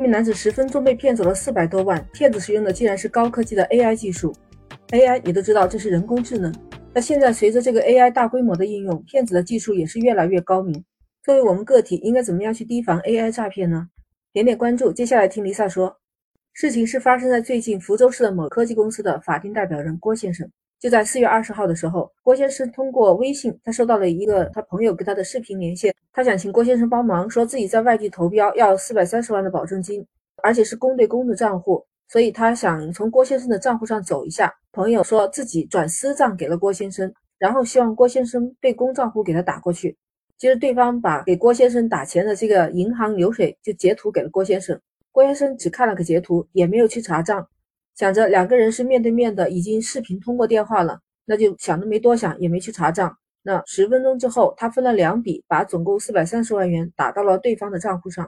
一名男子十分钟被骗走了四百多万，骗子使用的竟然是高科技的 AI 技术。AI 你都知道这是人工智能，那现在随着这个 AI 大规模的应用，骗子的技术也是越来越高明。作为我们个体，应该怎么样去提防 AI 诈骗呢？点点关注，接下来听 Lisa 说。事情是发生在最近福州市的某科技公司的法定代表人郭先生。就在四月二十号的时候，郭先生通过微信，他收到了一个他朋友给他的视频连线，他想请郭先生帮忙，说自己在外地投标要四百三十万的保证金，而且是公对公的账户，所以他想从郭先生的账户上走一下。朋友说自己转私账给了郭先生，然后希望郭先生对公账户给他打过去。接着对方把给郭先生打钱的这个银行流水就截图给了郭先生，郭先生只看了个截图，也没有去查账。想着两个人是面对面的，已经视频通过电话了，那就想都没多想，也没去查账。那十分钟之后，他分了两笔，把总共四百三十万元打到了对方的账户上。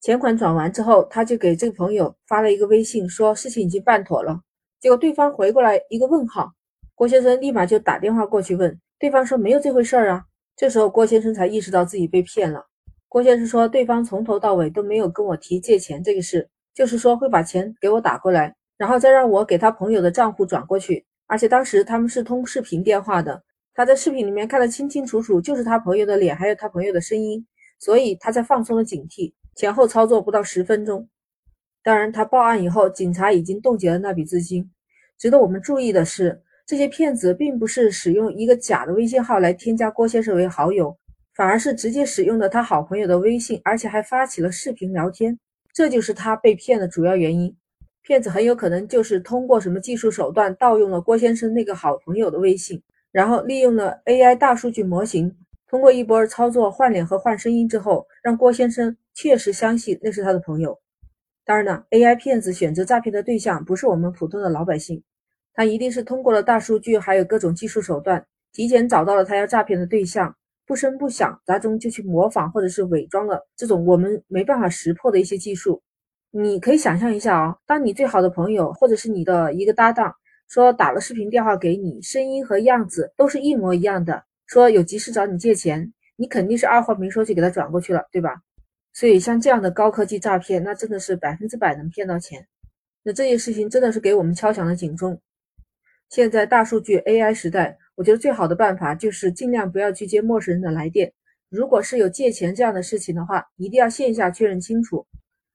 钱款转完之后，他就给这个朋友发了一个微信，说事情已经办妥了。结果对方回过来一个问号，郭先生立马就打电话过去问对方，说没有这回事儿啊。这时候郭先生才意识到自己被骗了。郭先生说，对方从头到尾都没有跟我提借钱这个事，就是说会把钱给我打过来。然后再让我给他朋友的账户转过去，而且当时他们是通视频电话的，他在视频里面看得清清楚楚，就是他朋友的脸，还有他朋友的声音，所以他才放松了警惕。前后操作不到十分钟，当然他报案以后，警察已经冻结了那笔资金。值得我们注意的是，这些骗子并不是使用一个假的微信号来添加郭先生为好友，反而是直接使用的他好朋友的微信，而且还发起了视频聊天，这就是他被骗的主要原因。骗子很有可能就是通过什么技术手段盗用了郭先生那个好朋友的微信，然后利用了 AI 大数据模型，通过一波操作换脸和换声音之后，让郭先生确实相信那是他的朋友。当然了，AI 骗子选择诈骗的对象不是我们普通的老百姓，他一定是通过了大数据还有各种技术手段，提前找到了他要诈骗的对象，不声不响，杂中就去模仿或者是伪装了这种我们没办法识破的一些技术。你可以想象一下啊，当你最好的朋友或者是你的一个搭档说打了视频电话给你，声音和样子都是一模一样的，说有急事找你借钱，你肯定是二话没说就给他转过去了，对吧？所以像这样的高科技诈骗，那真的是百分之百能骗到钱。那这件事情真的是给我们敲响了警钟。现在大数据 AI 时代，我觉得最好的办法就是尽量不要去接陌生人的来电。如果是有借钱这样的事情的话，一定要线下确认清楚。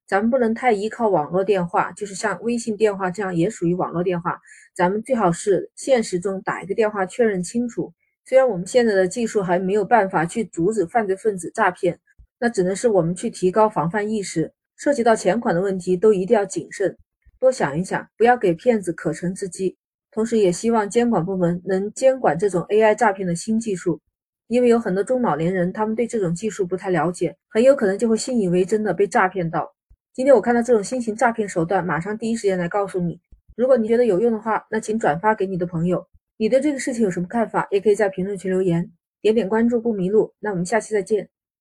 咱们不能太依靠网络电话，就是像微信电话这样也属于网络电话。咱们最好是现实中打一个电话确认清楚。虽然我们现在的技术还没有办法去阻止犯罪分子诈骗，那只能是我们去提高防范意识。涉及到钱款的问题，都一定要谨慎，多想一想，不要给骗子可乘之机。同时，也希望监管部门能监管这种 AI 诈骗的新技术，因为有很多中老年人他们对这种技术不太了解，很有可能就会信以为真的被诈骗到。今天我看到这种新型诈骗手段，马上第一时间来告诉你。如果你觉得有用的话，那请转发给你的朋友。你对这个事情有什么看法？也可以在评论区留言，点点关注不迷路。那我们下期再见。